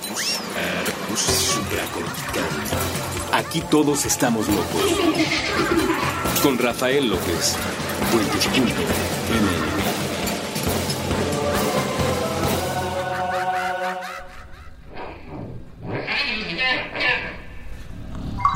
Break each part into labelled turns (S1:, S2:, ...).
S1: Nervus, nervus supracortical. Aquí todos estamos locos. Con Rafael López. Puentes.ml.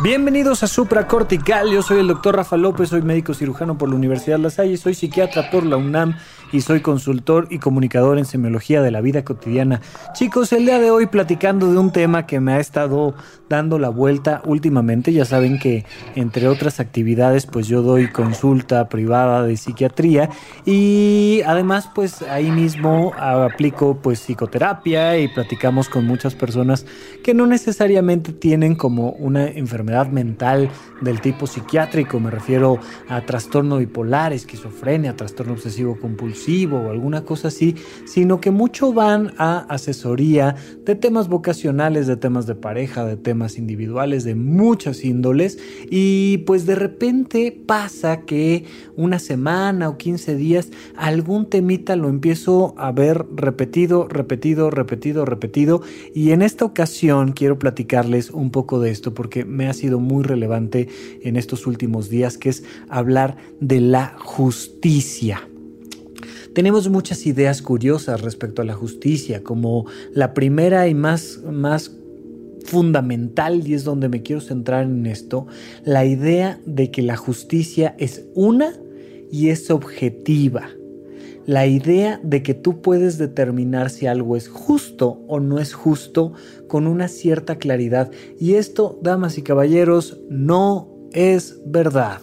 S2: Bienvenidos a Supracortical, yo soy el doctor Rafa López, soy médico cirujano por la Universidad La Salle, soy psiquiatra por la UNAM y soy consultor y comunicador en semiología de la vida cotidiana. Chicos, el día de hoy platicando de un tema que me ha estado dando la vuelta últimamente, ya saben que entre otras actividades pues yo doy consulta privada de psiquiatría y además pues ahí mismo aplico pues psicoterapia y platicamos con muchas personas que no necesariamente tienen como una enfermedad mental del tipo psiquiátrico, me refiero a trastorno bipolar, esquizofrenia, trastorno obsesivo compulsivo, o alguna cosa así, sino que mucho van a asesoría de temas vocacionales, de temas de pareja, de temas individuales, de muchas índoles y pues de repente pasa que una semana o 15 días algún temita lo empiezo a ver repetido, repetido, repetido, repetido y en esta ocasión quiero platicarles un poco de esto porque me ha sido muy relevante en estos últimos días que es hablar de la justicia. Tenemos muchas ideas curiosas respecto a la justicia, como la primera y más, más fundamental, y es donde me quiero centrar en esto, la idea de que la justicia es una y es objetiva. La idea de que tú puedes determinar si algo es justo o no es justo con una cierta claridad. Y esto, damas y caballeros, no es verdad.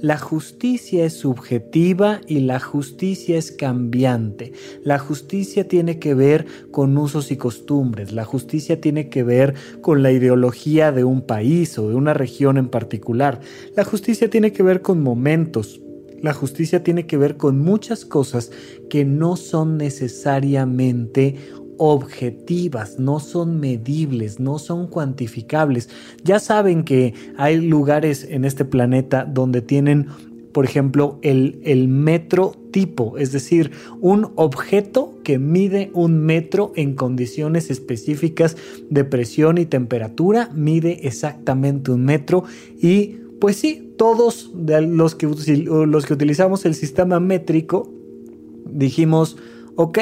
S2: La justicia es subjetiva y la justicia es cambiante. La justicia tiene que ver con usos y costumbres. La justicia tiene que ver con la ideología de un país o de una región en particular. La justicia tiene que ver con momentos. La justicia tiene que ver con muchas cosas que no son necesariamente objetivas, no son medibles, no son cuantificables. Ya saben que hay lugares en este planeta donde tienen, por ejemplo, el, metro tipo, es decir, un objeto que mide un metro en condiciones específicas de presión y temperatura, mide exactamente un metro y pues sí, todos los que, los que utilizamos el sistema métrico dijimos, ok,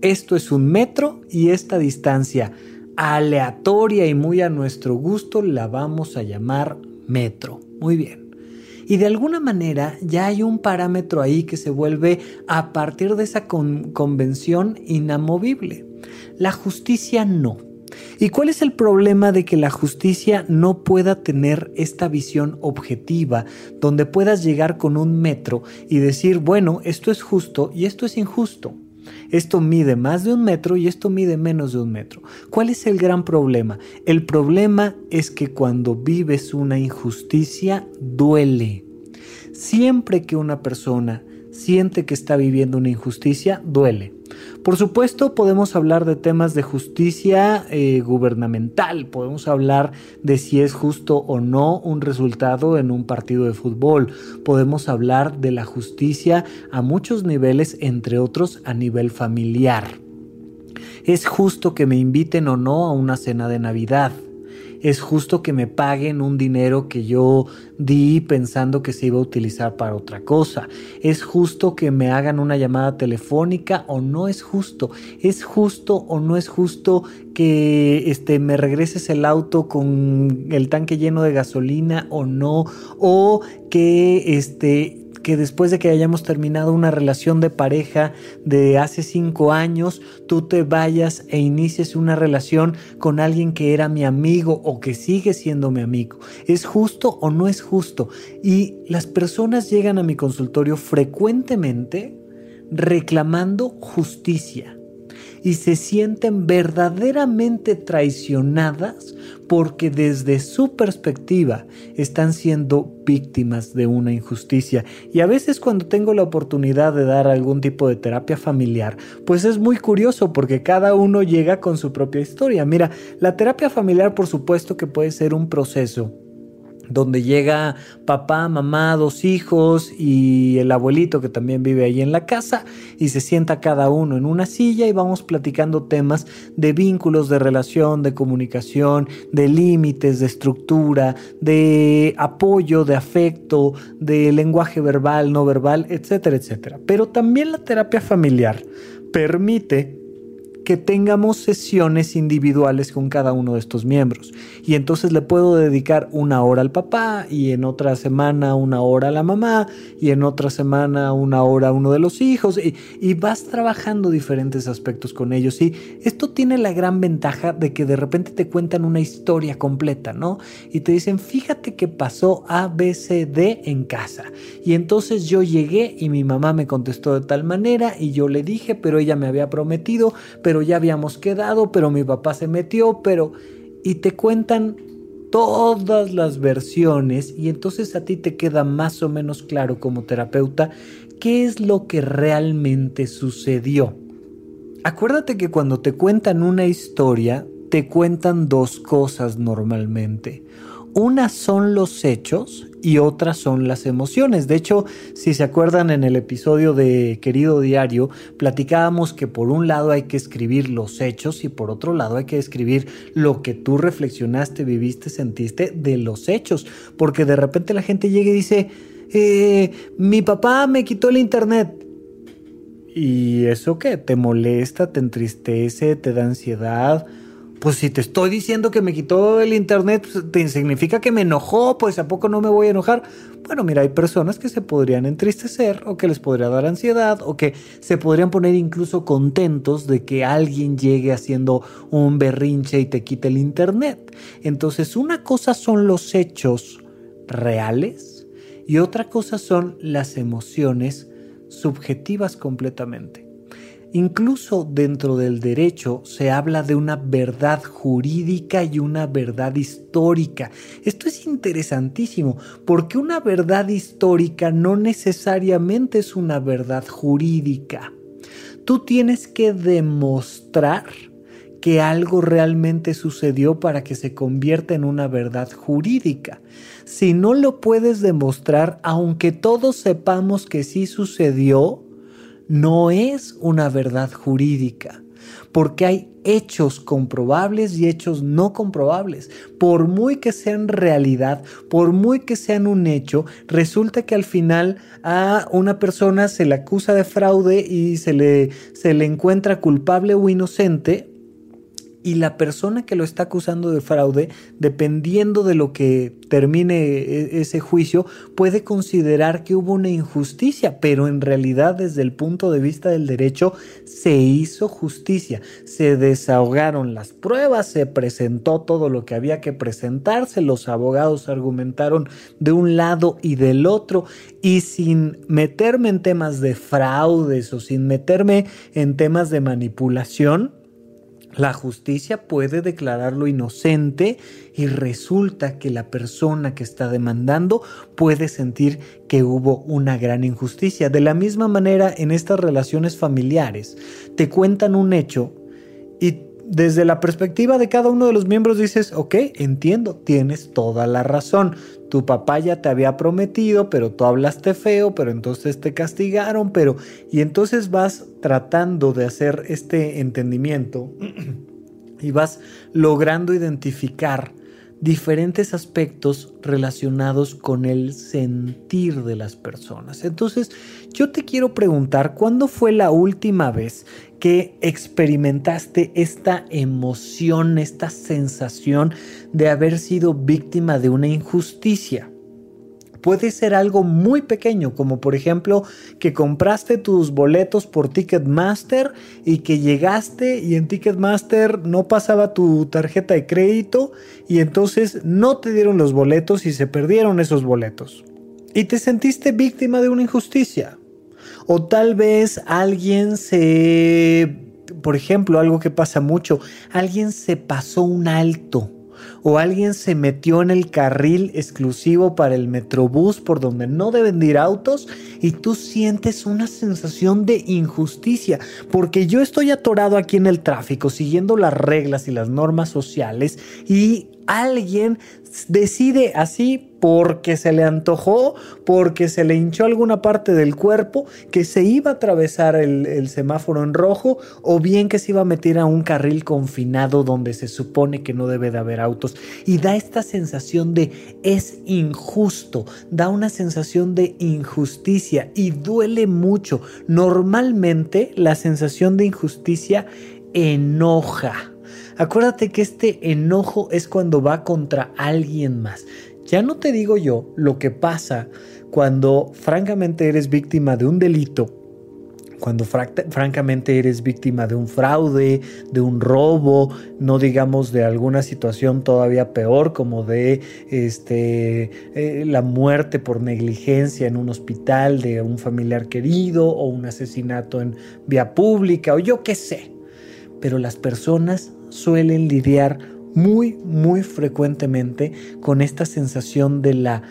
S2: esto es un metro y esta distancia aleatoria y muy a nuestro gusto la vamos a llamar metro. Muy bien. Y de alguna manera ya hay un parámetro ahí que se vuelve a partir de esa convención inamovible. La justicia no. ¿Y cuál es el problema de que la justicia no pueda tener esta visión objetiva donde puedas llegar con un metro y decir, bueno, esto es justo y esto es injusto? Esto mide más de un metro y esto mide menos de un metro. ¿Cuál es el gran problema? El problema es que cuando vives una injusticia duele. Siempre que una persona siente que está viviendo una injusticia, duele. Por supuesto, podemos hablar de temas de justicia eh, gubernamental, podemos hablar de si es justo o no un resultado en un partido de fútbol, podemos hablar de la justicia a muchos niveles, entre otros a nivel familiar. ¿Es justo que me inviten o no a una cena de Navidad? Es justo que me paguen un dinero que yo di pensando que se iba a utilizar para otra cosa. Es justo que me hagan una llamada telefónica o no es justo. Es justo o no es justo que este, me regreses el auto con el tanque lleno de gasolina o no. O que este, que después de que hayamos terminado una relación de pareja de hace cinco años, tú te vayas e inicies una relación con alguien que era mi amigo o que sigue siendo mi amigo. ¿Es justo o no es justo? Y las personas llegan a mi consultorio frecuentemente reclamando justicia y se sienten verdaderamente traicionadas porque desde su perspectiva están siendo víctimas de una injusticia. Y a veces cuando tengo la oportunidad de dar algún tipo de terapia familiar, pues es muy curioso porque cada uno llega con su propia historia. Mira, la terapia familiar por supuesto que puede ser un proceso donde llega papá, mamá, dos hijos y el abuelito que también vive ahí en la casa y se sienta cada uno en una silla y vamos platicando temas de vínculos, de relación, de comunicación, de límites, de estructura, de apoyo, de afecto, de lenguaje verbal, no verbal, etcétera, etcétera. Pero también la terapia familiar permite que tengamos sesiones individuales con cada uno de estos miembros. Y entonces le puedo dedicar una hora al papá y en otra semana una hora a la mamá y en otra semana una hora a uno de los hijos y, vas trabajando diferentes aspectos con ellos. Y esto tiene la gran ventaja de que de repente te cuentan una historia completa, ¿no? Y te dicen, fíjate que pasó A, B, C, D en casa. Y entonces yo llegué y mi mamá me contestó de tal manera y yo le dije, pero ella me había prometido, ya habíamos quedado, pero mi papá se metió, pero... Y te cuentan todas las versiones y entonces a ti te queda más o menos claro como terapeuta qué es lo que realmente sucedió. Acuérdate que cuando te cuentan una historia, te cuentan dos cosas normalmente. Una son los hechos y otras son las emociones. De hecho, si se acuerdan en el episodio de Querido Diario, platicábamos que por un lado hay que escribir los hechos y por otro lado hay que escribir lo que tú reflexionaste, viviste, sentiste de los hechos. Porque de repente la gente llega y dice, eh, mi papá me quitó el internet. ¿Y eso qué? ¿Te molesta? ¿Te entristece? ¿Te da ansiedad? Pues si te estoy diciendo que me quitó el internet, pues, significa que me enojó, pues a poco no me voy a enojar. Bueno, mira, hay personas que se podrían entristecer o que les podría dar ansiedad o que se podrían poner incluso contentos de que alguien llegue haciendo un berrinche y te quite el internet. Entonces, una cosa son los hechos reales y otra cosa son las emociones subjetivas completamente. Incluso dentro del derecho se habla de una verdad jurídica y una verdad histórica. Esto es interesantísimo porque una verdad histórica no necesariamente es una verdad jurídica. Tú tienes que demostrar que algo realmente sucedió para que se convierta en una verdad jurídica. Si no lo puedes demostrar, aunque todos sepamos que sí sucedió, no es una verdad jurídica, porque hay hechos comprobables y hechos no comprobables. Por muy que sean realidad, por muy que sean un hecho, resulta que al final a una persona se le acusa de fraude y se le, se le encuentra culpable o inocente y la persona que lo está acusando de fraude, dependiendo de lo que termine e, ese juicio, puede considerar que hubo una injusticia, pero en realidad desde el punto de vista del derecho se hizo justicia, se desahogaron las pruebas, se presentó todo lo que había que presentarse, los abogados argumentaron de un lado y del otro y sin meterme en temas de fraudes o sin meterme en temas de manipulación, la justicia puede declararlo inocente y resulta que la persona que está demandando puede sentir que hubo una gran injusticia. De la misma manera, en estas relaciones familiares, te cuentan un hecho y desde la perspectiva de cada uno de los miembros dices, ok, entiendo, tienes toda la razón. Tu papá ya te había prometido, pero tú hablaste feo, pero entonces te castigaron, pero... Y entonces vas tratando de hacer este entendimiento y vas logrando identificar diferentes aspectos relacionados con el sentir de las personas. Entonces, yo te quiero preguntar, ¿cuándo fue la última vez que experimentaste esta emoción, esta sensación de haber sido víctima de una injusticia? Puede ser algo muy pequeño, como por ejemplo que compraste tus boletos por Ticketmaster y que llegaste y en Ticketmaster no pasaba tu tarjeta de crédito y entonces no te dieron los boletos y se perdieron esos boletos. Y te sentiste víctima de una injusticia. O tal vez alguien se, por ejemplo, algo que pasa mucho, alguien se pasó un alto o alguien se metió en el carril exclusivo para el metrobús por donde no deben ir autos y tú sientes una sensación de injusticia porque yo estoy atorado aquí en el tráfico siguiendo las reglas y las normas sociales y alguien decide así porque se le antojó, porque se le hinchó alguna parte del cuerpo, que se iba a atravesar el, semáforo en rojo o bien que se iba a meter a un carril confinado donde se supone que no debe de haber autos. Y da esta sensación de es injusto, da una sensación de injusticia y duele mucho. Normalmente la sensación de injusticia enoja. Acuérdate que este enojo es cuando va contra alguien más. Ya no te digo yo lo que pasa cuando francamente eres víctima de un delito, cuando francamente eres víctima de un fraude, de un robo, no digamos de alguna situación todavía peor como de este, eh, la muerte por negligencia en un hospital de un familiar querido o un asesinato en vía pública o yo qué sé. Pero las personas suelen lidiar muy, muy frecuentemente con esta sensación de la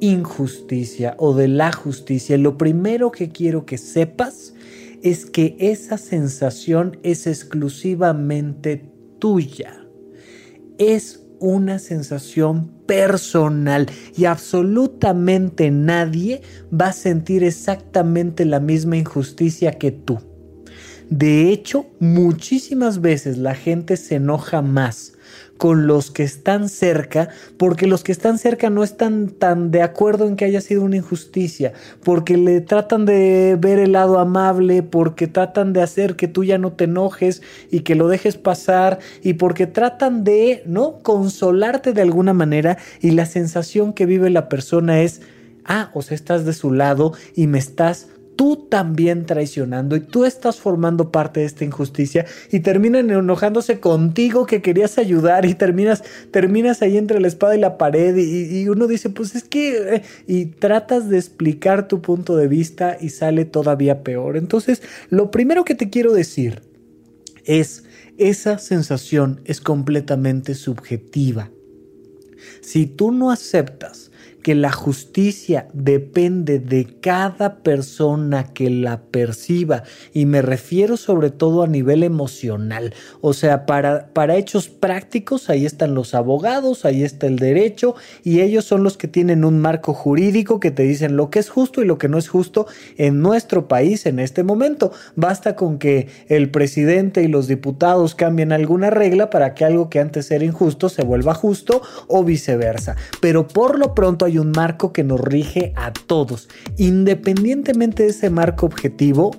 S2: injusticia o de la justicia. Lo primero que quiero que sepas es que esa sensación es exclusivamente tuya. Es una sensación personal y absolutamente nadie va a sentir exactamente la misma injusticia que tú. De hecho, muchísimas veces la gente se enoja más con los que están cerca, porque los que están cerca no están tan de acuerdo en que haya sido una injusticia, porque le tratan de ver el lado amable, porque tratan de hacer que tú ya no te enojes y que lo dejes pasar, y porque tratan de, ¿no? Consolarte de alguna manera y la sensación que vive la persona es, ah, o sea, estás de su lado y me estás tú también traicionando y tú estás formando parte de esta injusticia y terminan enojándose contigo que querías ayudar y terminas, terminas ahí entre la espada y la pared y, uno dice, pues es que, eh", y tratas de explicar tu punto de vista y sale todavía peor. Entonces, lo primero que te quiero decir es, esa sensación es completamente subjetiva. Si tú no aceptas que la justicia depende de cada persona que la perciba y me refiero sobre todo a nivel emocional. O sea, para, para hechos prácticos ahí están los abogados, ahí está el derecho y ellos son los que tienen un marco jurídico que te dicen lo que es justo y lo que no es justo en nuestro país en este momento. Basta con que el presidente y los diputados cambien alguna regla para que algo que antes era injusto se vuelva justo o viceversa. Pero por lo pronto hay un marco que nos rige a todos. Independientemente de ese marco objetivo,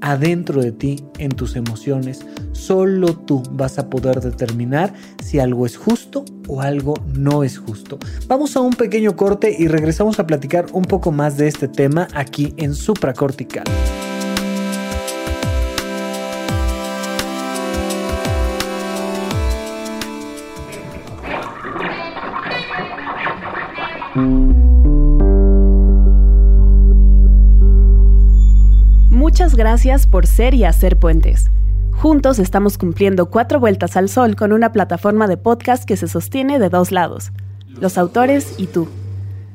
S2: adentro de ti, en tus emociones, solo tú vas a poder determinar si algo es justo o algo no es justo. Vamos a un pequeño corte y regresamos a platicar un poco más de este tema aquí en Supracortical.
S3: Muchas gracias por ser y hacer puentes. Juntos estamos cumpliendo cuatro vueltas al sol con una plataforma de podcast que se sostiene de dos lados, los autores y tú.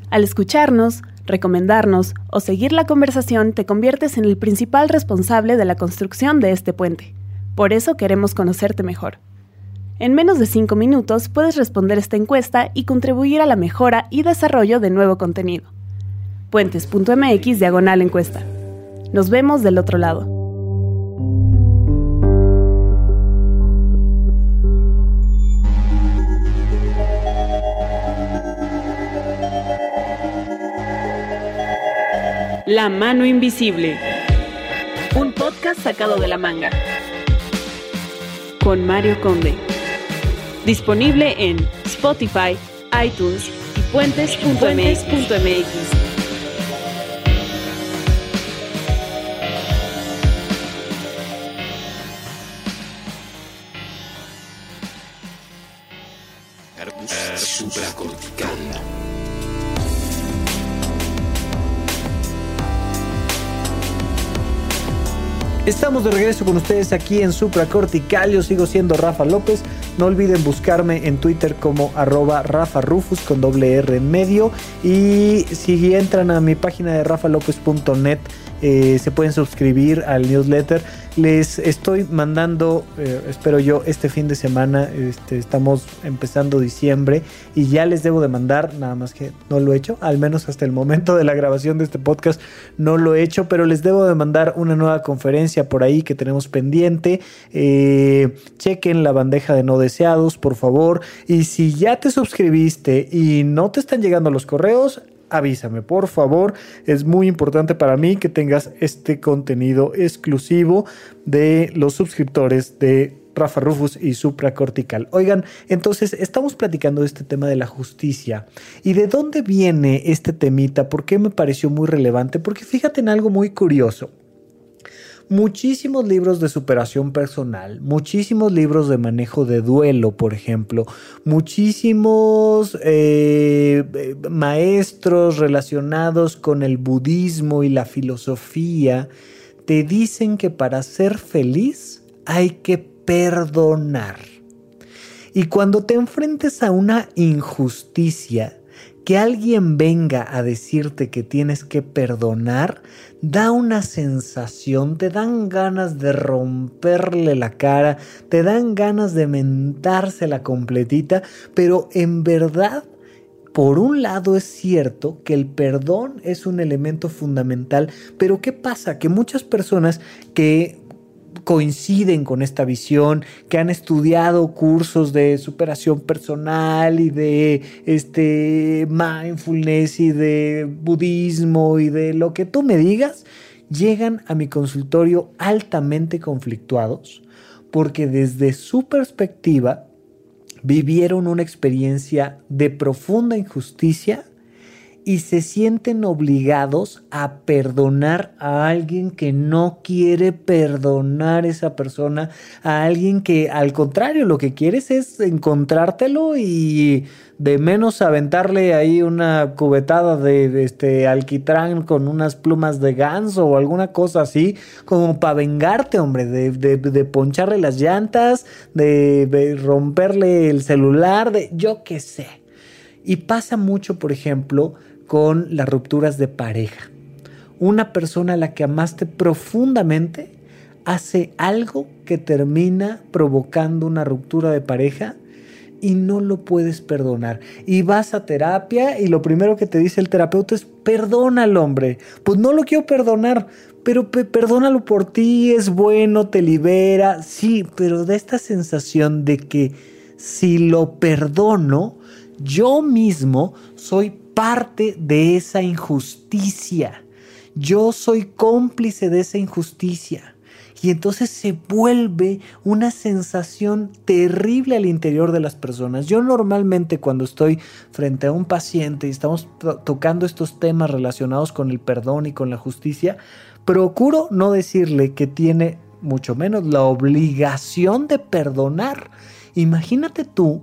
S3: Al escucharnos, recomendarnos o seguir la conversación te conviertes en el principal responsable de la construcción de este puente. Por eso queremos conocerte mejor. En menos de 5 minutos puedes responder esta encuesta y contribuir a la mejora y desarrollo de nuevo contenido. Puentes.mx diagonal encuesta. Nos vemos del otro lado. La mano invisible. Un podcast sacado de la manga. Con Mario Conde. Disponible en Spotify, iTunes y puentes.mx.
S2: Estamos de regreso con ustedes aquí en Supracortical. Yo sigo siendo Rafa López. No olviden buscarme en Twitter como arroba Rafa Rufus con doble R en medio. Y si entran a mi página de rafalopez.net, eh, se pueden suscribir al newsletter Les estoy mandando, eh, espero yo, este fin de semana, este, estamos empezando diciembre y ya les debo de mandar, nada más que no lo he hecho, al menos hasta el momento de la grabación de este podcast no lo he hecho, pero les debo de mandar una nueva conferencia por ahí que tenemos pendiente. Eh, chequen la bandeja de no deseados, por favor. Y si ya te suscribiste y no te están llegando los correos, avísame, por favor. Es muy importante para mí que tengas este contenido exclusivo de los suscriptores de Rafa Rufus y supracortical. Oigan, entonces estamos platicando de este tema de la justicia y de dónde viene este temita, por qué me pareció muy relevante, porque fíjate en algo muy curioso muchísimos libros de superación personal, muchísimos libros de manejo de duelo, por ejemplo, muchísimos eh, maestros relacionados con el budismo y la filosofía te dicen que para ser feliz hay que perdonar. Y cuando te enfrentes a una injusticia, que alguien venga a decirte que tienes que perdonar, da una sensación, te dan ganas de romperle la cara, te dan ganas de mentársela completita, pero en verdad por un lado es cierto que el perdón es un elemento fundamental, pero ¿qué pasa? Que muchas personas que coinciden con esta visión, que han estudiado cursos de superación personal y de este mindfulness y de budismo y de lo que tú me digas, llegan a mi consultorio altamente conflictuados porque desde su perspectiva vivieron una experiencia de profunda injusticia y se sienten obligados a perdonar a alguien que no quiere perdonar a esa persona, a alguien que al contrario lo que quieres es encontrártelo y de menos aventarle ahí una cubetada de, este alquitrán con unas plumas de ganso o alguna cosa así, como para vengarte, hombre, de, de, poncharle las llantas, de romperle el celular, de yo qué sé. Y pasa mucho, por ejemplo, con las rupturas de pareja. Una persona a la que amaste profundamente hace algo que termina provocando una ruptura de pareja y no lo puedes perdonar. Y vas a terapia y lo primero que te dice el terapeuta es perdónalo, hombre. Pues no lo quiero perdonar, pero perdónalo por ti, es bueno, te libera. Sí, pero da esta sensación de que si lo perdono, yo mismo soy parte de esa injusticia. Yo soy cómplice de esa injusticia. Y entonces se vuelve una sensación terrible al interior de las personas. Yo normalmente cuando estoy frente a un paciente y estamos tocando estos temas relacionados con el perdón y con la justicia, procuro no decirle que tiene mucho menos la obligación de perdonar. Imagínate tú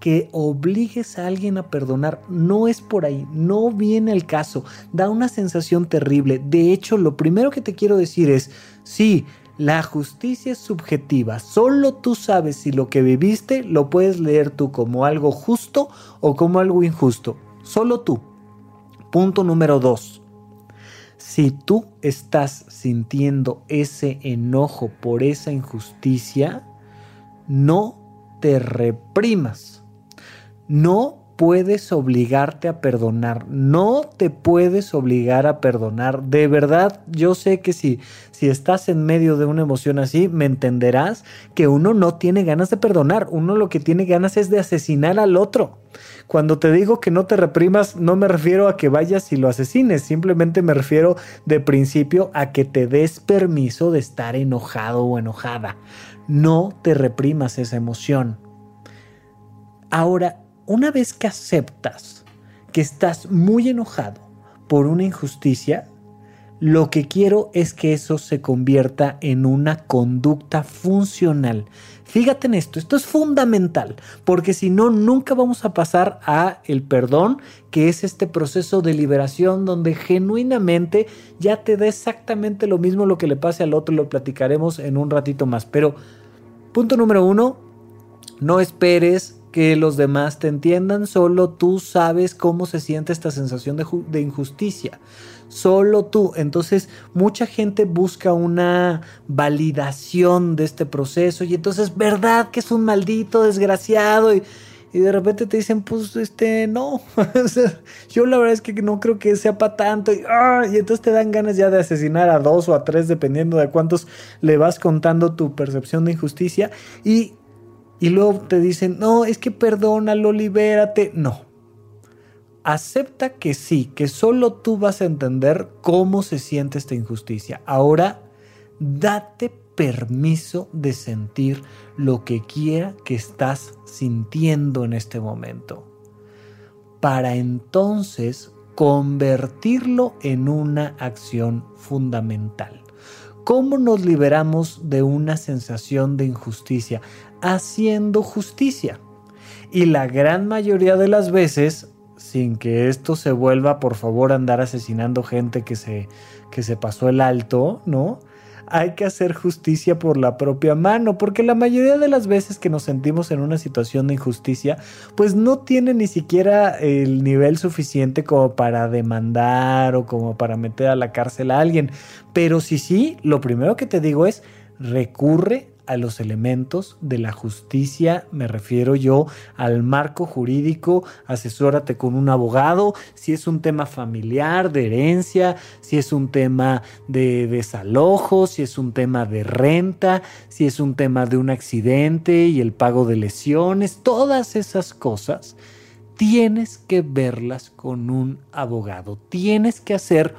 S2: que obligues a alguien a perdonar. No es por ahí, no viene el caso. Da una sensación terrible. De hecho, lo primero que te quiero decir es, sí, la justicia es subjetiva. Solo tú sabes si lo que viviste lo puedes leer tú como algo justo o como algo injusto. Solo tú. Punto número dos. Si tú estás sintiendo ese enojo por esa injusticia, no te reprimas no puedes obligarte a perdonar, no te puedes obligar a perdonar. De verdad, yo sé que si, si estás en medio de una emoción así, me entenderás que uno no tiene ganas de perdonar, uno lo que tiene ganas es de asesinar al otro. Cuando te digo que no te reprimas, no me refiero a que vayas y lo asesines, simplemente me refiero de principio a que te des permiso de estar enojado o enojada. No te reprimas esa emoción. Ahora, una vez que aceptas que estás muy enojado por una injusticia, lo que quiero es que eso se convierta en una conducta funcional. Fíjate en esto, esto es fundamental, porque si no, nunca vamos a pasar a el perdón, que es este proceso de liberación donde genuinamente ya te da exactamente lo mismo lo que le pase al otro, lo platicaremos en un ratito más. Pero, punto número uno, no esperes que los demás te entiendan, solo tú sabes cómo se siente esta sensación de, de, injusticia. Solo tú. Entonces mucha gente busca una validación de este proceso y entonces, ¿verdad que es un maldito desgraciado? Y, y de repente te dicen, pues, este, no. yo la verdad es que no creo que sea para tanto. ¡ah! Y, entonces te dan ganas ya de asesinar a dos o a tres, dependiendo de cuántos le vas contando tu percepción de injusticia. Y, y luego te dicen, no, es que perdónalo, libérate. No. Acepta que sí, que solo tú vas a entender cómo se siente esta injusticia. Ahora, date permiso de sentir lo que quiera que estás sintiendo en este momento, para entonces convertirlo en una acción fundamental. ¿Cómo nos liberamos de una sensación de injusticia? Haciendo justicia. Y la gran mayoría de las veces, sin que esto se vuelva, por favor, andar asesinando gente que se, que se pasó el alto, ¿no? hay que hacer justicia por la propia mano, porque la mayoría de las veces que nos sentimos en una situación de injusticia, pues no tiene ni siquiera el nivel suficiente como para demandar o como para meter a la cárcel a alguien. Pero si sí, lo primero que te digo es recurre a los elementos de la justicia, me refiero yo al marco jurídico, asesórate con un abogado, si es un tema familiar, de herencia, si es un tema de desalojo, si es un tema de renta, si es un tema de un accidente y el pago de lesiones, todas esas cosas tienes que verlas con un abogado, tienes que hacer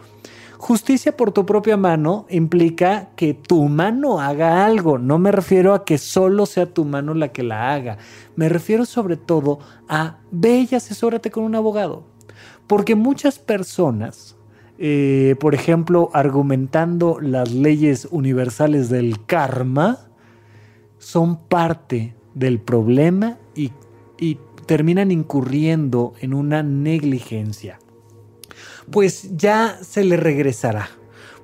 S2: Justicia por tu propia mano implica que tu mano haga algo. No me refiero a que solo sea tu mano la que la haga. Me refiero sobre todo a ve y asesórate con un abogado. Porque muchas personas, eh, por ejemplo, argumentando las leyes universales del karma, son parte del problema y terminan incurriendo en una negligencia pues ya se le regresará.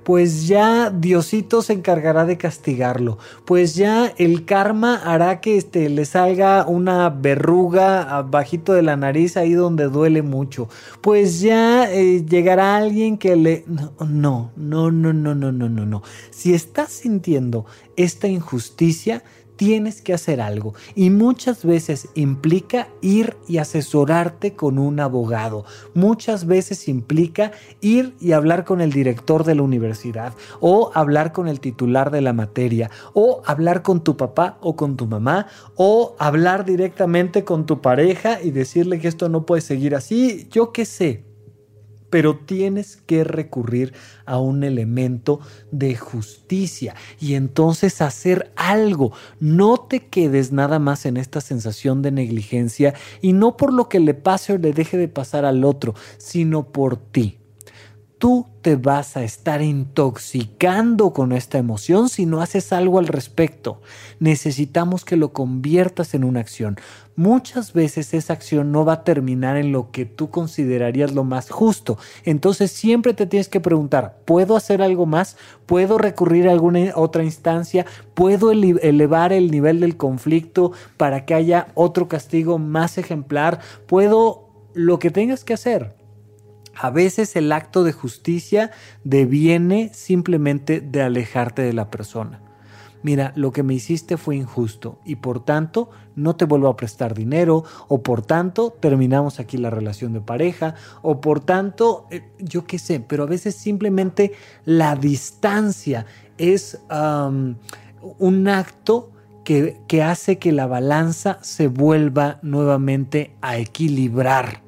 S2: Pues ya Diosito se encargará de castigarlo. Pues ya el karma hará que este, le salga una verruga bajito de la nariz ahí donde duele mucho. Pues ya eh, llegará alguien que le... No, no, no, no, no, no, no, no. Si estás sintiendo esta injusticia, tienes que hacer algo y muchas veces implica ir y asesorarte con un abogado. Muchas veces implica ir y hablar con el director de la universidad o hablar con el titular de la materia o hablar con tu papá o con tu mamá o hablar directamente con tu pareja y decirle que esto no puede seguir así. Yo qué sé pero tienes que recurrir a un elemento de justicia y entonces hacer algo. No te quedes nada más en esta sensación de negligencia y no por lo que le pase o le deje de pasar al otro, sino por ti tú te vas a estar intoxicando con esta emoción si no haces algo al respecto. Necesitamos que lo conviertas en una acción. Muchas veces esa acción no va a terminar en lo que tú considerarías lo más justo. Entonces siempre te tienes que preguntar, ¿puedo hacer algo más? ¿Puedo recurrir a alguna otra instancia? ¿Puedo elevar el nivel del conflicto para que haya otro castigo más ejemplar? ¿Puedo lo que tengas que hacer? A veces el acto de justicia deviene simplemente de alejarte de la persona. Mira, lo que me hiciste fue injusto y por tanto no te vuelvo a prestar dinero o por tanto terminamos aquí la relación de pareja o por tanto, eh, yo qué sé, pero a veces simplemente la distancia es un acto que, que hace que la balanza se vuelva nuevamente a equilibrar.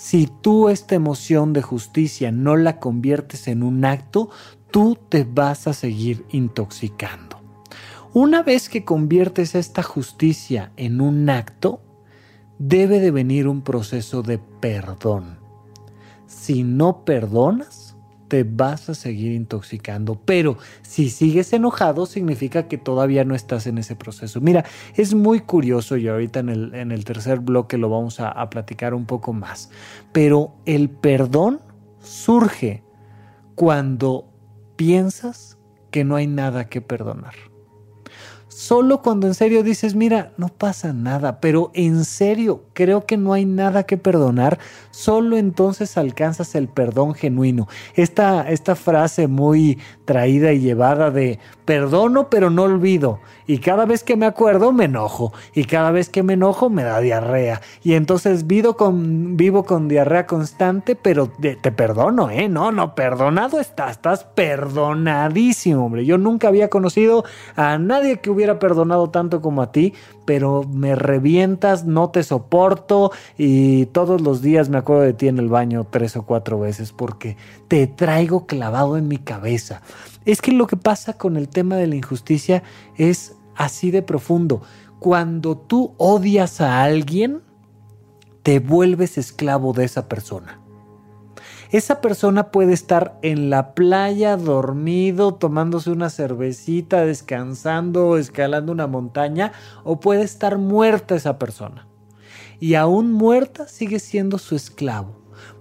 S2: Si tú esta emoción de justicia no la conviertes en un acto, tú te vas a seguir intoxicando. Una vez que conviertes esta justicia en un acto, debe de venir un proceso de perdón. Si no perdonas, te vas a seguir intoxicando. Pero si sigues enojado, significa que todavía no estás en ese proceso. Mira, es muy curioso y ahorita en el, en el tercer bloque lo vamos a, a platicar un poco más. Pero el perdón surge cuando piensas que no hay nada que perdonar Solo cuando en serio dices, mira, no pasa nada, pero en serio creo que no hay nada que perdonar, solo entonces alcanzas el perdón genuino. Esta, esta frase muy traída y llevada de perdono pero no olvido. Y cada vez que me acuerdo me enojo. Y cada vez que me enojo me da diarrea. Y entonces vivo con, vivo con diarrea constante, pero te, te perdono, ¿eh? No, no, perdonado estás, estás perdonadísimo, hombre. Yo nunca había conocido a nadie que hubiera perdonado tanto como a ti, pero me revientas, no te soporto y todos los días me acuerdo de ti en el baño tres o cuatro veces porque te traigo clavado en mi cabeza. Es que lo que pasa con el tema de la injusticia es así de profundo. Cuando tú odias a alguien, te vuelves esclavo de esa persona. Esa persona puede estar en la playa dormido, tomándose una cervecita, descansando, escalando una montaña, o puede estar muerta esa persona. Y aún muerta sigue siendo su esclavo.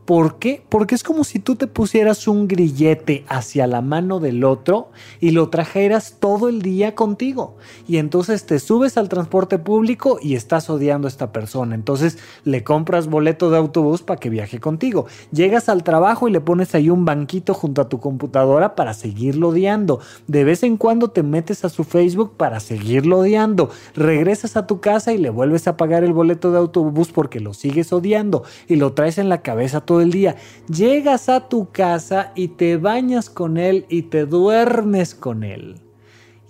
S2: ¿Por qué? Porque es como si tú te pusieras un grillete hacia la mano del otro y lo trajeras todo el día contigo. Y entonces te subes al transporte público y estás odiando a esta persona. Entonces le compras boleto de autobús para que viaje contigo. Llegas al trabajo y le pones ahí un banquito junto a tu computadora para seguirlo odiando. De vez en cuando te metes a su Facebook para seguirlo odiando. Regresas a tu casa y le vuelves a pagar el boleto de autobús porque lo sigues odiando y lo traes en la cabeza el día. Llegas a tu casa y te bañas con él y te duermes con él.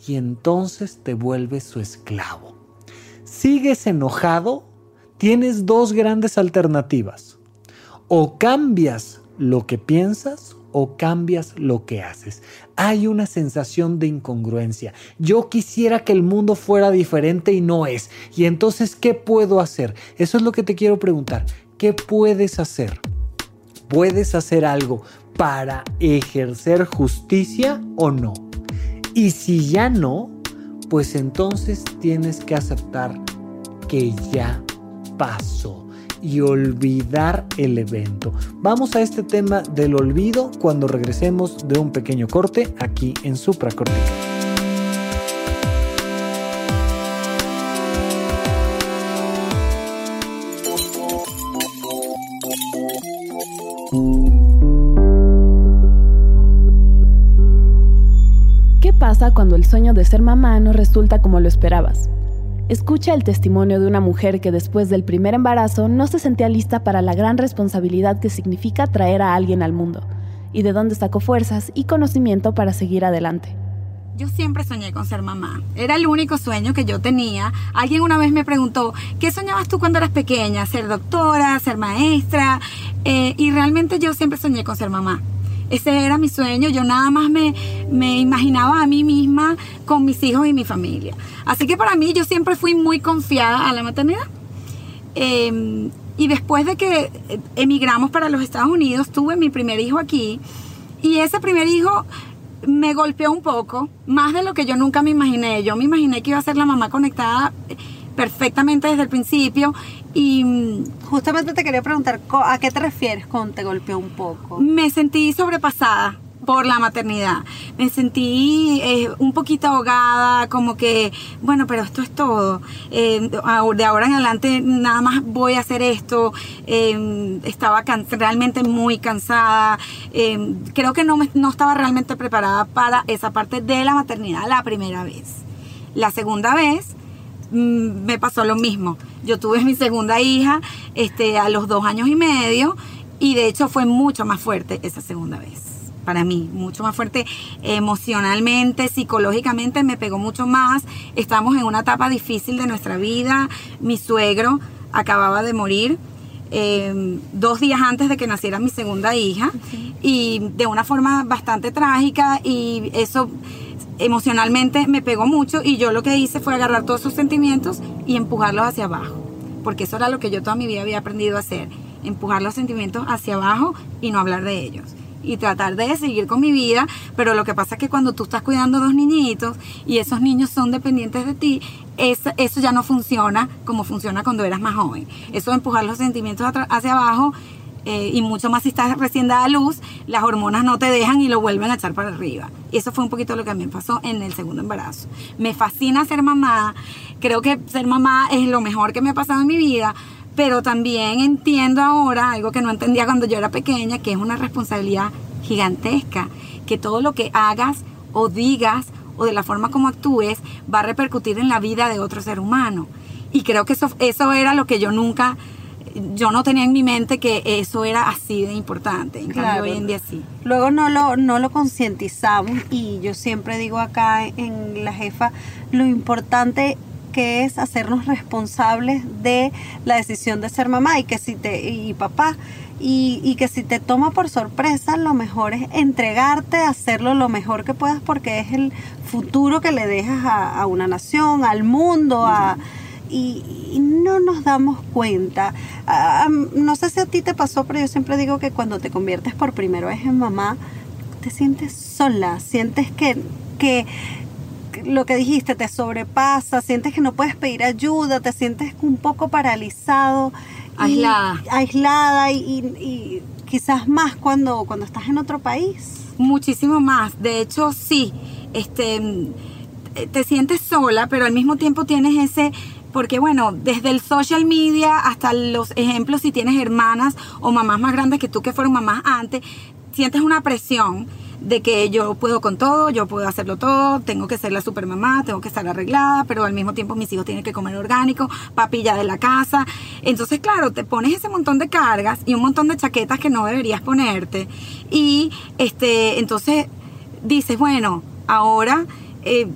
S2: Y entonces te vuelves su esclavo. ¿Sigues enojado? Tienes dos grandes alternativas. O cambias lo que piensas o cambias lo que haces. Hay una sensación de incongruencia. Yo quisiera que el mundo fuera diferente y no es. Y entonces, ¿qué puedo hacer? Eso es lo que te quiero preguntar. ¿Qué puedes hacer? ¿Puedes hacer algo para ejercer justicia o no? Y si ya no, pues entonces tienes que aceptar que ya pasó y olvidar el evento. Vamos a este tema del olvido cuando regresemos de un pequeño corte aquí en Supracortical.
S3: Cuando el sueño de ser mamá no resulta como lo esperabas? Escucha el testimonio de una mujer que después del primer embarazo no se sentía lista para la gran responsabilidad que significa traer a alguien al mundo, y de dónde sacó fuerzas y conocimiento para seguir adelante.
S4: Yo siempre soñé con ser mamá. Era el único sueño que yo tenía. Alguien una vez me preguntó, ¿qué soñabas tú cuando eras pequeña? ¿Ser doctora? ¿Ser maestra? Eh, y realmente yo siempre soñé con ser mamá. Ese era mi sueño. Yo nada más me, me imaginaba a mí misma con mis hijos y mi familia. Así que para mí yo siempre fui muy confiada a la maternidad. Eh, y después de que emigramos para los Estados Unidos, tuve mi primer hijo aquí. Y ese primer hijo me golpeó un poco, más de lo que yo nunca me imaginé. Yo me imaginé que iba a ser la mamá conectada perfectamente desde el principio y
S5: justamente te quería preguntar, ¿a qué te refieres con te golpeó un poco?
S4: Me sentí sobrepasada por la maternidad. Me sentí eh, un poquito ahogada, como que, bueno, pero esto es todo. Eh, de ahora en adelante nada más voy a hacer esto. Eh, estaba realmente muy cansada. creo que no, me, no estaba realmente preparada para esa parte de la maternidad la primera vez. La segunda vez mm, me pasó lo mismo. Yo tuve mi segunda hija este, a los dos años y medio y de hecho fue mucho más fuerte esa segunda vez para mí, mucho más fuerte emocionalmente, psicológicamente, me pegó mucho más. Estamos en una etapa difícil de nuestra vida. Mi suegro acababa de morir. Eh, dos días antes de que naciera mi segunda hija y de una forma bastante trágica y eso emocionalmente me pegó mucho y yo lo que hice fue agarrar todos esos sentimientos y empujarlos hacia abajo porque eso era lo que yo toda mi vida había aprendido a hacer empujar los sentimientos hacia abajo y no hablar de ellos y tratar de seguir con mi vida, pero lo que pasa es que cuando tú estás cuidando dos niñitos y esos niños son dependientes de ti, eso, eso ya no funciona como funciona cuando eras más joven. Eso de empujar los sentimientos hacia abajo eh, y mucho más si estás recién dada a luz, las hormonas no te dejan y lo vuelven a echar para arriba. Eso fue un poquito lo que a mí me pasó en el segundo embarazo. Me fascina ser mamá, creo que ser mamá es lo mejor que me ha pasado en mi vida, pero también entiendo ahora algo que no entendía cuando yo era pequeña, que es una responsabilidad gigantesca, que todo lo que hagas o digas o de la forma como actúes va a repercutir en la vida de otro ser humano. Y creo que eso, eso era lo que yo nunca, yo no tenía en mi mente que eso era así de importante. En cambio, hoy en día sí.
S5: Luego no lo, no lo concientizamos y yo siempre digo acá en la jefa, lo importante que es hacernos responsables de la decisión de ser mamá y que si te y papá y, y, que si te toma por sorpresa lo mejor es entregarte hacerlo lo mejor que puedas porque es el futuro que le dejas a, a una nación al mundo a y, no nos damos cuenta. Ah, no sé si a ti te pasó, pero yo siempre digo que cuando te conviertes por primera vez en mamá, te sientes sola, sientes que, que lo que dijiste te sobrepasa, sientes que no puedes pedir ayuda, te sientes un poco paralizado.
S4: Aislada.
S5: aislada y, y, quizás más cuando, cuando estás en otro país.
S4: Muchísimo más. De hecho, sí. Este, te sientes sola, pero al mismo tiempo tienes ese porque bueno, desde el social media hasta los ejemplos, si tienes hermanas o mamás más grandes que tú que fueron mamás antes, sientes una presión de que yo puedo con todo, yo puedo hacerlo todo, tengo que ser la super mamá, tengo que estar arreglada, pero al mismo tiempo mis hijos tienen que comer orgánico, papilla de la casa. Entonces, claro, te pones ese montón de cargas y un montón de chaquetas que no deberías ponerte. Y este, entonces dices, bueno, ahora eh,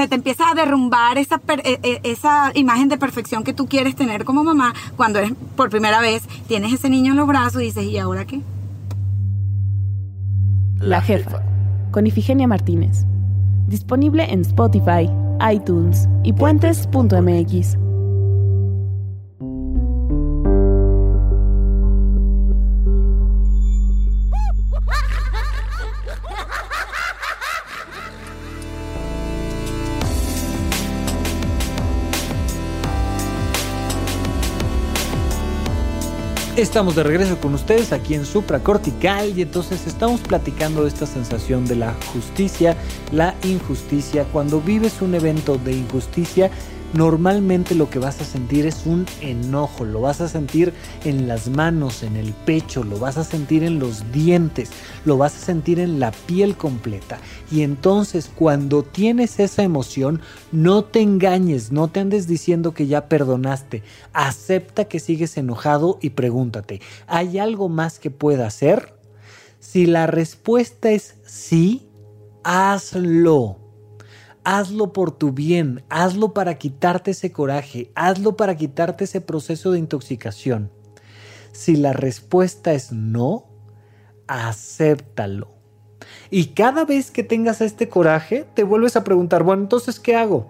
S4: se te empieza a derrumbar esa, e, e, esa imagen de perfección que tú quieres tener como mamá cuando eres por primera vez, tienes ese niño en los brazos y dices, ¿y ahora qué?
S3: La jefa, con Ifigenia Martínez. Disponible en Spotify, iTunes y puentes.mx.
S2: Estamos de regreso con ustedes aquí en Supra Cortical y entonces estamos platicando de esta sensación de la justicia, la injusticia. Cuando vives un evento de injusticia, normalmente lo que vas a sentir es un enojo, lo vas a sentir en las manos, en el pecho, lo vas a sentir en los dientes, lo vas a sentir en la piel completa. Y entonces cuando tienes esa emoción, no te engañes, no te andes diciendo que ya perdonaste, acepta que sigues enojado y pregúntate, ¿hay algo más que pueda hacer? Si la respuesta es sí, hazlo hazlo por tu bien, hazlo para quitarte ese coraje, hazlo para quitarte ese proceso de intoxicación. Si la respuesta es no, acéptalo. Y cada vez que tengas este coraje, te vuelves a preguntar, bueno, entonces, ¿qué hago?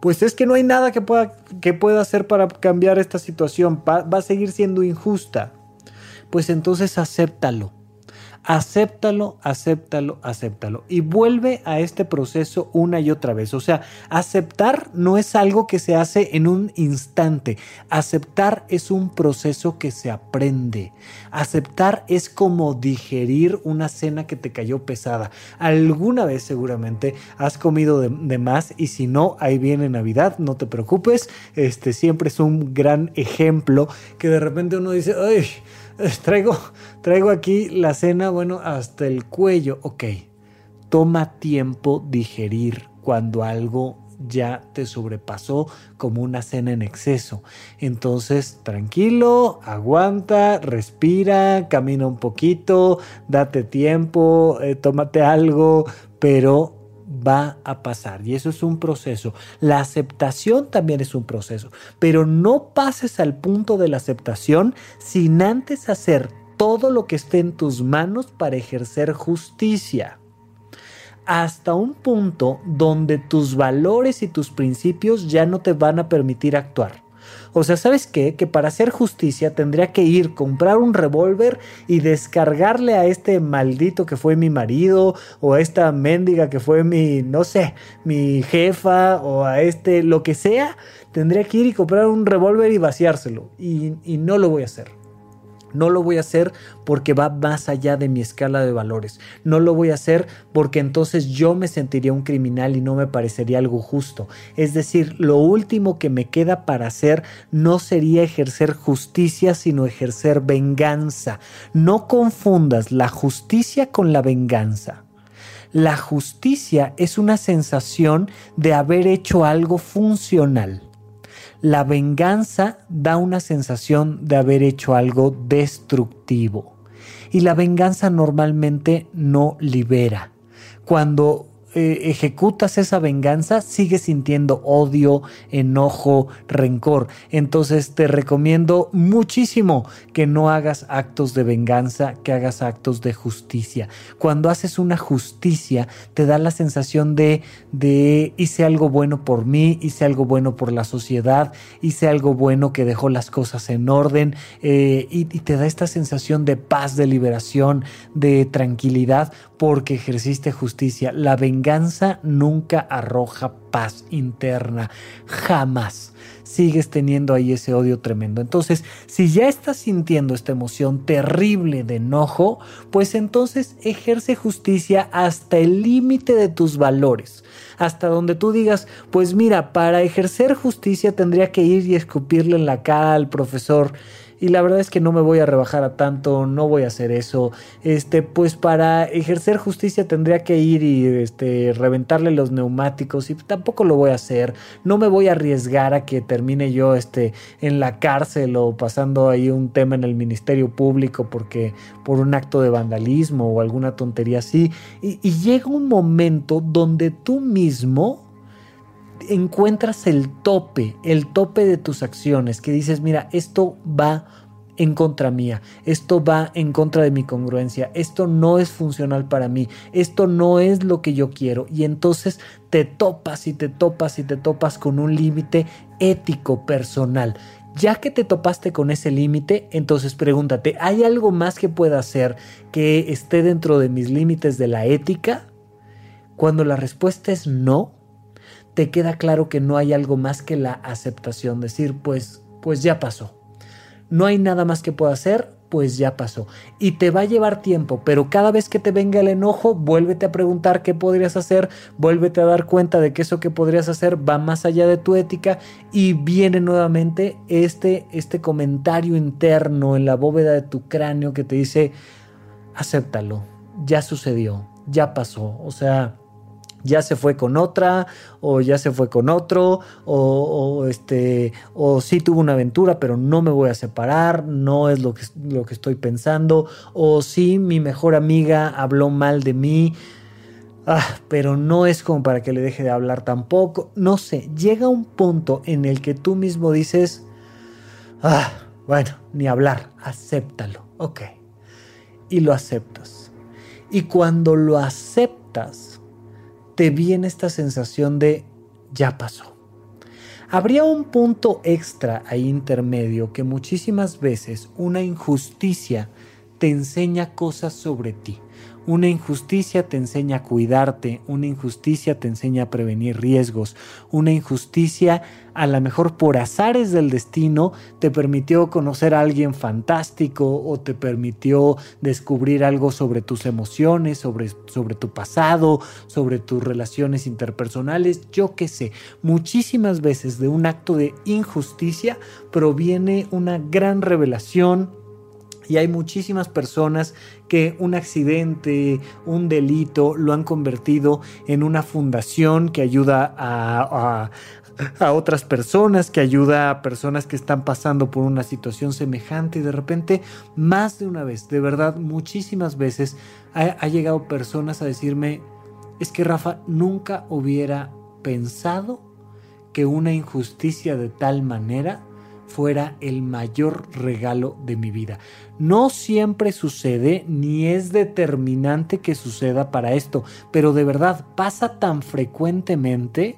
S2: Pues es que no hay nada que pueda, que pueda hacer para cambiar esta situación, va, va a seguir siendo injusta. Pues entonces acéptalo acéptalo, acéptalo, acéptalo. Y vuelve a este proceso una y otra vez. O sea, aceptar no es algo que se hace en un instante. Aceptar es un proceso que se aprende. Aceptar es como digerir una cena que te cayó pesada. Alguna vez seguramente has comido de, más y si no, ahí viene Navidad, no te preocupes. Este siempre es un gran ejemplo que de repente uno dice, ay, traigo, traigo aquí la cena, bueno, hasta el cuello. Ok, toma tiempo digerir cuando algo ya te sobrepasó como una cena en exceso. Entonces, tranquilo, aguanta, respira, camina un poquito, date tiempo, eh, tómate algo, pero va a pasar y eso es un proceso. La aceptación también es un proceso, pero no pases al punto de la aceptación sin antes hacer todo lo que esté en tus manos para ejercer justicia. Hasta un punto donde tus valores y tus principios ya no te van a permitir actuar. O sea, ¿sabes qué? Que para hacer justicia tendría que ir, comprar un revólver y descargarle a este maldito que fue mi marido o a esta mendiga que fue mi, no sé, mi jefa o a este, lo que sea. Tendría que ir y comprar un revólver y vaciárselo. Y, y no lo voy a hacer. No lo voy a hacer porque va más allá de mi escala de valores. No lo voy a hacer porque entonces yo me sentiría un criminal y no me parecería algo justo. Es decir, lo último que me queda para hacer no sería ejercer justicia, sino ejercer venganza. No confundas la justicia con la venganza. La justicia es una sensación de haber hecho algo funcional. La venganza da una sensación de haber hecho algo destructivo. Y la venganza normalmente no libera. Cuando eh, ejecutas esa venganza, sigues sintiendo odio, enojo, rencor. Entonces te recomiendo muchísimo que no hagas actos de venganza, que hagas actos de justicia. Cuando haces una justicia, te da la sensación de, de hice algo bueno por mí, hice algo bueno por la sociedad, hice algo bueno que dejó las cosas en orden eh, y, y te da esta sensación de paz, de liberación, de tranquilidad porque ejerciste justicia. La venganza nunca arroja paz interna, jamás. Sigues teniendo ahí ese odio tremendo. Entonces, si ya estás sintiendo esta emoción terrible de enojo, pues entonces ejerce justicia hasta el límite de tus valores. Hasta donde tú digas, pues mira, para ejercer justicia tendría que ir y escupirle en la cara al profesor y la verdad es que no me voy a rebajar a tanto, no voy a hacer eso. Este, pues para ejercer justicia tendría que ir y este reventarle los neumáticos y tampoco lo voy a hacer. No me voy a arriesgar a que termine yo este en la cárcel o pasando ahí un tema en el Ministerio Público porque por un acto de vandalismo o alguna tontería así. Y, y llega un momento donde tú mismo encuentras el tope, el tope de tus acciones, que dices, mira, esto va en contra mía, esto va en contra de mi congruencia, esto no es funcional para mí, esto no es lo que yo quiero y entonces te topas y te topas y te topas con un límite ético personal. Ya que te topaste con ese límite, entonces pregúntate, ¿hay algo más que pueda hacer que esté dentro de mis límites de la ética? Cuando la respuesta es no, te queda claro que no hay algo más que la aceptación, decir, pues, pues ya pasó. No hay nada más que pueda hacer, pues ya pasó. Y te va a llevar tiempo, pero cada vez que te venga el enojo, vuélvete a preguntar qué podrías hacer, vuélvete a dar cuenta de que eso que podrías hacer va más allá de tu ética y viene nuevamente este, este comentario interno en la bóveda de tu cráneo que te dice, acéptalo, ya sucedió, ya pasó. O sea, ya se fue con otra o ya se fue con otro o, este o sí tuvo una aventura pero no me voy a separar no es lo que, lo que estoy pensando o sí mi mejor amiga habló mal de mí. Ah, pero no es como para que le deje de hablar tampoco. No sé llega un punto en el que tú mismo dices ah, bueno ni hablar acéptalo ok y lo aceptas. Y cuando lo aceptas te viene esta sensación de ya pasó. Habría un punto extra ahí intermedio que muchísimas veces una injusticia te enseña cosas sobre ti. Una injusticia te enseña a cuidarte, una injusticia te enseña a prevenir riesgos, una injusticia a lo mejor por azares del destino te permitió conocer a alguien fantástico o te permitió descubrir algo sobre tus emociones, sobre, sobre tu pasado, sobre tus relaciones interpersonales, yo qué sé. Muchísimas veces de un acto de injusticia proviene una gran revelación, y hay muchísimas personas que un accidente, un delito, lo han convertido en una fundación que ayuda a, a, otras personas, que ayuda a personas que están pasando por una situación semejante. Y de repente, más de una vez, de verdad, muchísimas veces, ha, ha llegado personas a decirme, es que Rafa nunca hubiera pensado que una injusticia de tal manera fuera el mayor regalo de mi vida. No siempre sucede ni es determinante que suceda para esto, pero de verdad pasa tan frecuentemente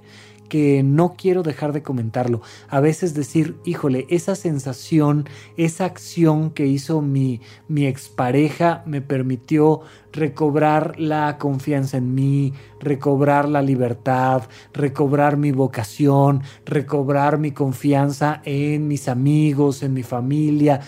S2: que no quiero dejar de comentarlo. A veces decir, híjole, esa sensación, esa acción que hizo mi, mi expareja me permitió recobrar la confianza en mí, recobrar la libertad, recobrar mi vocación, recobrar mi confianza en mis amigos, en mi familia.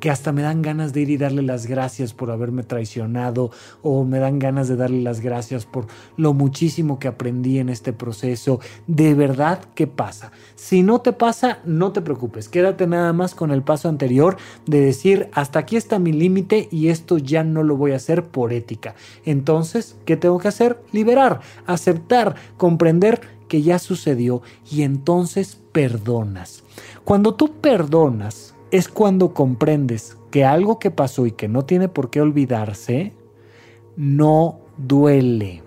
S2: Que hasta me dan ganas de ir y darle las gracias por haberme traicionado o me dan ganas de darle las gracias por lo muchísimo que aprendí en este proceso. De verdad, ¿qué pasa? Si no te pasa, no te preocupes, quédate nada más con el paso anterior de decir, hasta aquí está mi límite y esto ya no lo voy a hacer por ética. Entonces, ¿qué tengo que hacer? Liberar, aceptar, comprender que ya sucedió y entonces perdonas. Cuando tú perdonas, es cuando comprendes que algo que pasó y que no tiene por qué olvidarse, no duele.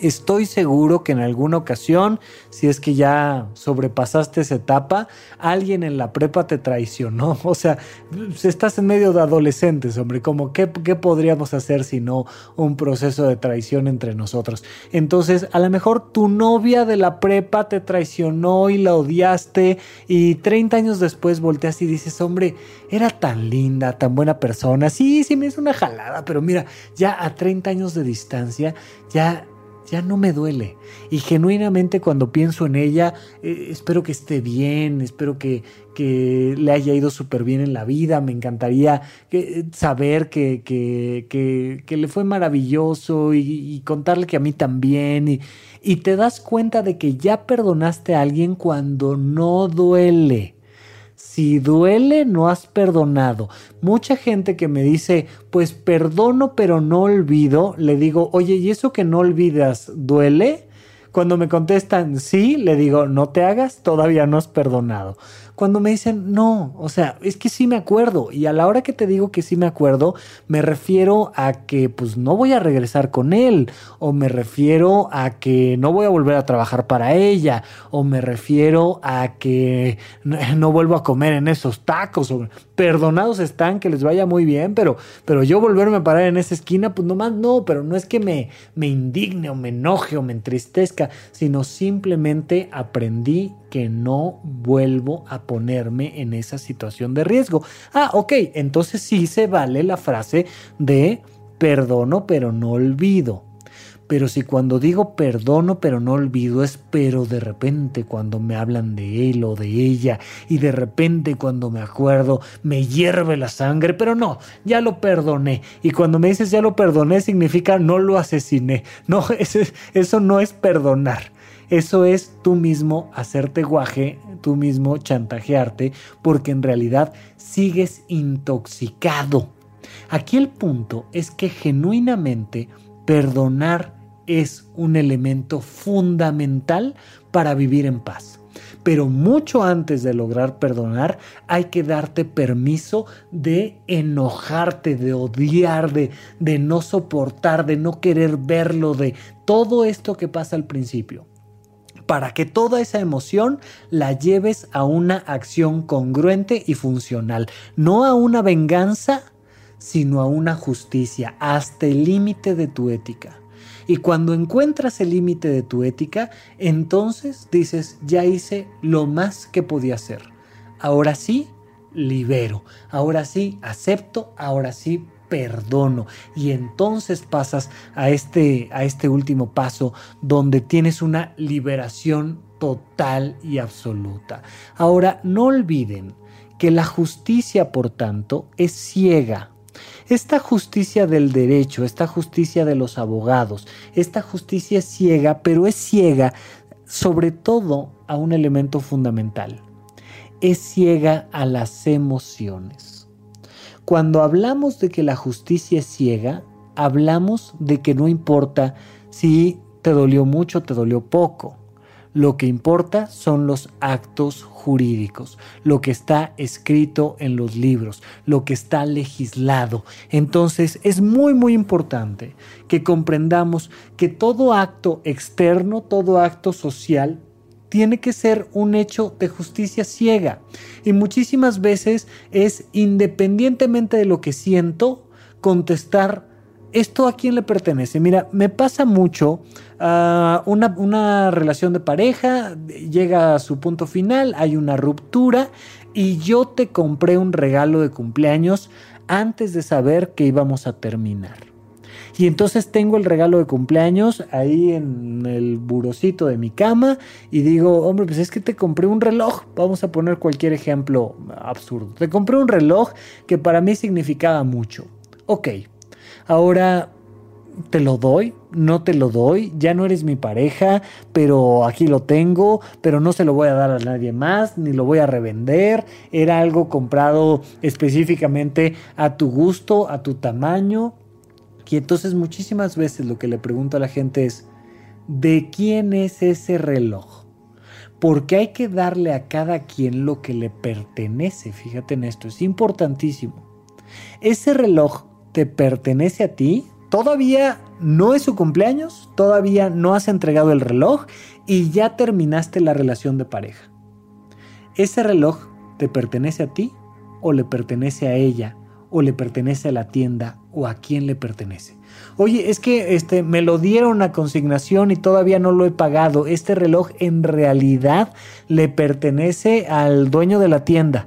S2: Estoy seguro que en alguna ocasión, si es que ya sobrepasaste esa etapa, alguien en la prepa te traicionó. O sea, estás en medio de adolescentes, hombre, como qué, qué podríamos hacer si no un proceso de traición entre nosotros. Entonces, a lo mejor tu novia de la prepa te traicionó y la odiaste y 30 años después volteas y dices, hombre, era tan linda, tan buena persona. Sí, sí me es una jalada, pero mira, ya a 30 años de distancia, ya ya no me duele. Y genuinamente cuando pienso en ella, eh, espero que esté bien, espero que, que le haya ido súper bien en la vida, me encantaría que, saber que, que, que, le fue maravilloso y, contarle que a mí también. Y te das cuenta de que ya perdonaste a alguien cuando no duele. Si duele, no has perdonado. Mucha gente que me dice, pues perdono pero no olvido, le digo, oye, ¿y eso que no olvidas duele? Cuando me contestan sí, le digo, no te hagas, todavía no has perdonado cuando me dicen, no, o sea, es que sí me acuerdo. Y a la hora que te digo que sí me acuerdo, me refiero a que pues no voy a regresar con él, o me refiero a que no voy a volver a trabajar para ella, o me refiero a que no, vuelvo a comer en esos tacos, o perdonados están, que les vaya muy bien, pero, pero yo volverme a parar en esa esquina, pues nomás no, pero no es que me, me indigne o me enoje o me entristezca, sino simplemente aprendí que no vuelvo a ponerme en esa situación de riesgo. Ah, ok, entonces sí se vale la frase de perdono pero no olvido. Pero si cuando digo perdono pero no olvido es pero de repente cuando me hablan de él o de ella y de repente cuando me acuerdo me hierve la sangre, pero no, ya lo perdoné. Y cuando me dices ya lo perdoné significa no lo asesiné. No, eso no es perdonar. Eso es tú mismo hacerte guaje, tú mismo chantajearte, porque en realidad sigues intoxicado. Aquí el punto es que genuinamente perdonar es un elemento fundamental para vivir en paz. Pero mucho antes de lograr perdonar, hay que darte permiso de enojarte, de odiar, de, de no soportar, de no querer verlo, de todo esto que pasa al principio para que toda esa emoción la lleves a una acción congruente y funcional, no a una venganza, sino a una justicia, hasta el límite de tu ética. Y cuando encuentras el límite de tu ética, entonces dices, ya hice lo más que podía hacer. Ahora sí, libero. Ahora sí, acepto. Ahora sí, perdono. Y entonces pasas a este, a este último paso donde tienes una liberación total y absoluta. Ahora, no olviden que la justicia, por tanto, es ciega. Esta justicia del derecho, esta justicia de los abogados, esta justicia es ciega, pero es ciega sobre todo a un elemento fundamental. Es ciega a las emociones. Cuando hablamos de que la justicia es ciega, hablamos de que no importa si te dolió mucho te dolió poco. Lo que importa son los actos jurídicos, lo que está escrito en los libros, lo que está legislado. Entonces es muy muy importante que comprendamos que todo acto externo, todo acto social tiene que ser un hecho de justicia ciega. Y muchísimas veces es independientemente de lo que siento, contestar, ¿esto a quién le pertenece? Mira, me pasa mucho uh, una, una relación de pareja, llega a su punto final, hay una ruptura y yo te compré un regalo de cumpleaños antes de saber que íbamos a terminar. Y entonces tengo el regalo de cumpleaños ahí en el burocito de mi cama y digo, hombre, pues es que te compré un reloj. Vamos a poner cualquier ejemplo absurdo. Te compré un reloj que para mí significaba mucho. Ok, ahora te lo doy, no te lo doy, ya no eres mi pareja, pero aquí lo tengo, pero no se lo voy a dar a nadie más, ni lo voy a revender, era algo comprado específicamente a tu gusto, a tu tamaño. Y entonces muchísimas veces lo que le pregunto a la gente es, ¿de quién es ese reloj? Porque hay que darle a cada quien lo que le pertenece, fíjate en esto, es importantísimo. Ese reloj te pertenece a ti, todavía no es su cumpleaños, todavía no has entregado el reloj y ya terminaste la relación de pareja. ¿Ese reloj te pertenece a ti o le pertenece a ella o le pertenece a la tienda o a quién le pertenece? Oye, es que este me lo dieron a consignación y todavía no lo he pagado. Este reloj en realidad le pertenece al dueño de la tienda.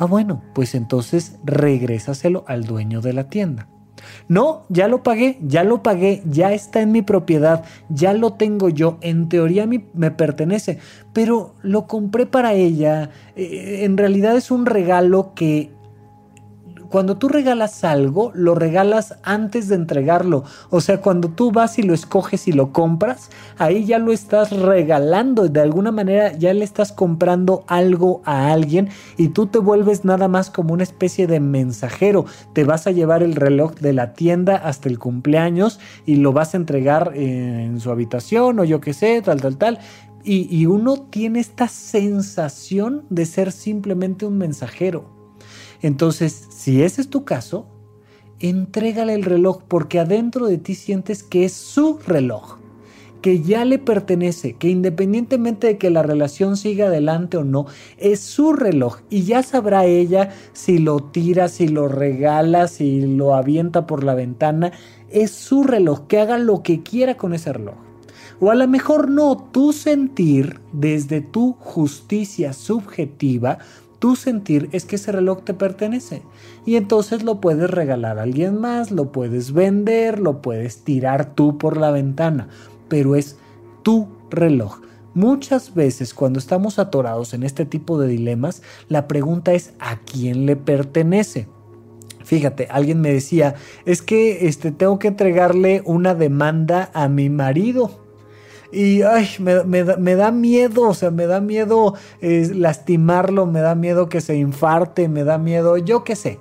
S2: Ah, bueno, pues entonces regrésaselo al dueño de la tienda. No, ya lo pagué, ya lo pagué, ya está en mi propiedad, ya lo tengo yo, en teoría me pertenece, pero lo compré para ella, eh, en realidad es un regalo que cuando tú regalas algo, lo regalas antes de entregarlo. O sea, cuando tú vas y lo escoges y lo compras, ahí ya lo estás regalando. De alguna manera ya le estás comprando algo a alguien y tú te vuelves nada más como una especie de mensajero. Te vas a llevar el reloj de la tienda hasta el cumpleaños y lo vas a entregar en su habitación o yo qué sé, tal, tal, tal. Y, y uno tiene esta sensación de ser simplemente un mensajero. Entonces, si ese es tu caso, entrégale el reloj porque adentro de ti sientes que es su reloj, que ya le pertenece, que independientemente de que la relación siga adelante o no, es su reloj y ya sabrá ella si lo tira, si lo regala, si lo avienta por la ventana, es su reloj, que haga lo que quiera con ese reloj. O a lo mejor no, tu sentir desde tu justicia subjetiva tu sentir es que ese reloj te pertenece. Y entonces lo puedes regalar a alguien más, lo puedes vender, lo puedes tirar tú por la ventana, pero es tu reloj. Muchas veces cuando estamos atorados en este tipo de dilemas, la pregunta es ¿a quién le pertenece? Fíjate, alguien me decía, es que este, tengo que entregarle una demanda a mi marido. Y ay, me, da, miedo, o sea, me da miedo eh, lastimarlo, me da miedo que se infarte, me da miedo, yo qué sé.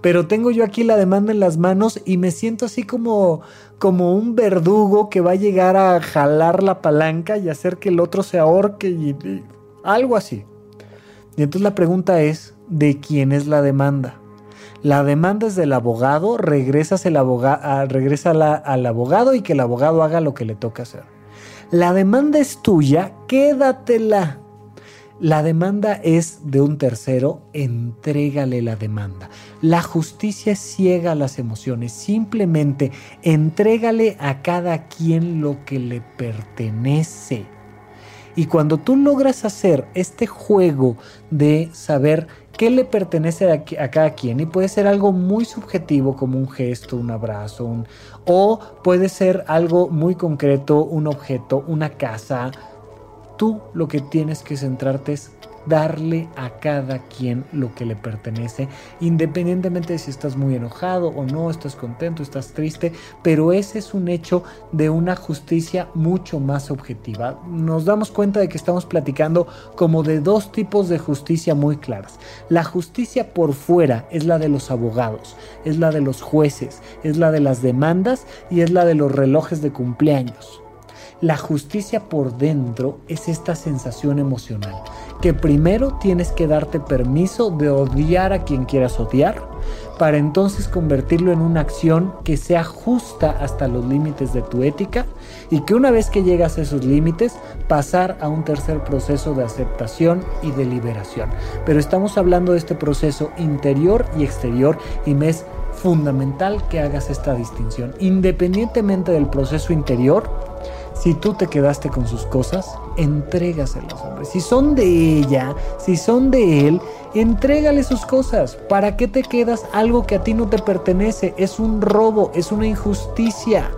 S2: Pero tengo yo aquí la demanda en las manos y me siento así como, como un verdugo que va a llegar a jalar la palanca y hacer que el otro se ahorque y, algo así. Y entonces la pregunta es, ¿de quién es la demanda? La demanda es del abogado, regresas el abogado, regresa al abogado y que el abogado haga lo que le toca hacer. La demanda es tuya, quédatela. La demanda es de un tercero, entrégale la demanda. La justicia ciega las emociones, simplemente entrégale a cada quien lo que le pertenece. Y cuando tú logras hacer este juego de saber qué le pertenece a, cada quien y puede ser algo muy subjetivo como un gesto, un abrazo, o puede ser algo muy concreto, un objeto, una casa. Tú lo que tienes que centrarte es darle a cada quien lo que le pertenece, independientemente de si estás muy enojado o no, estás contento, estás triste, pero ese es un hecho de una justicia mucho más objetiva. Nos damos cuenta de que estamos platicando como de dos tipos de justicia muy claras. La justicia por fuera es la de los abogados, es la de los jueces, es la de las demandas y es la de los relojes de cumpleaños. La justicia por dentro es esta sensación emocional, que primero tienes que darte permiso de odiar a quien quieras odiar, para entonces convertirlo en una acción que sea justa hasta los límites de tu ética y que una vez que llegas a esos límites pasar a un tercer proceso de aceptación y de liberación. Pero estamos hablando de este proceso interior y exterior y me es fundamental que hagas esta distinción. Independientemente del proceso interior, si tú te quedaste con sus cosas, entrégaselas, hombre. Si son de ella, si son de él, Entrégale sus cosas. ¿Para qué te quedas algo que a ti no te pertenece? Es un robo, es una injusticia.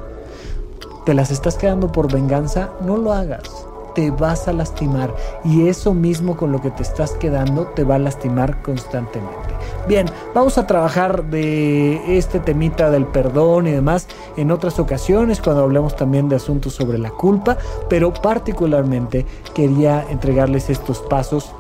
S2: ¿Te las estás quedando por venganza? No lo hagas te vas a lastimar y eso mismo con lo que te estás quedando te va a lastimar constantemente. Bien, vamos a trabajar de este temita del perdón y demás en otras ocasiones cuando hablemos también de asuntos sobre la culpa, pero particularmente quería entregarles estos pasos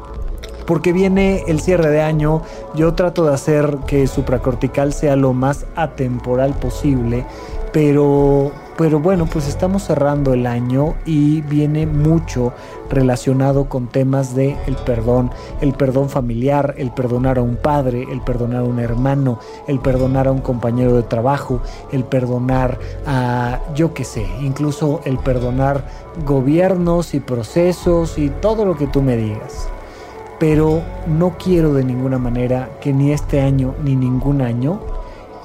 S2: porque viene el cierre de año, yo trato de hacer que supracortical sea lo más atemporal posible, pero pero bueno, pues estamos cerrando el año y viene mucho relacionado con temas de el perdón, el perdón familiar, el perdonar a un padre, el perdonar a un hermano, el perdonar a un compañero de trabajo, el perdonar a yo qué sé, incluso el perdonar gobiernos y procesos y todo lo que tú me digas. Pero no quiero de ninguna manera que ni este año ni ningún año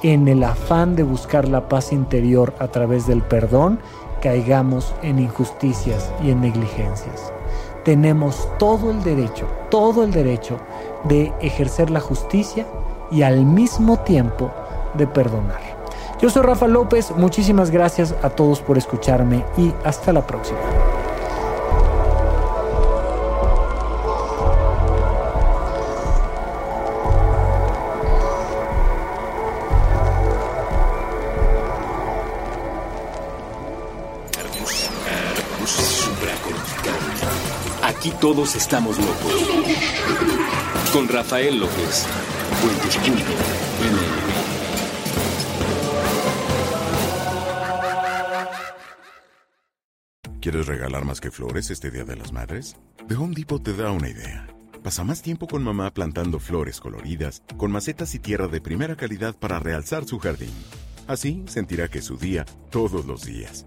S2: en el afán de buscar la paz interior a través del perdón, caigamos en injusticias y en negligencias. Tenemos todo el derecho, todo el derecho de ejercer la justicia y al mismo tiempo de perdonar. Yo soy Rafa López, muchísimas gracias a todos por escucharme y hasta la próxima.
S1: Todos estamos locos. Con Rafael López.
S6: ¿Quieres regalar más que flores este Día de las Madres? The Home Depot te da una idea. Pasa más tiempo con mamá plantando flores coloridas, con macetas y tierra de primera calidad para realzar su jardín. Así sentirá que es su día todos los días.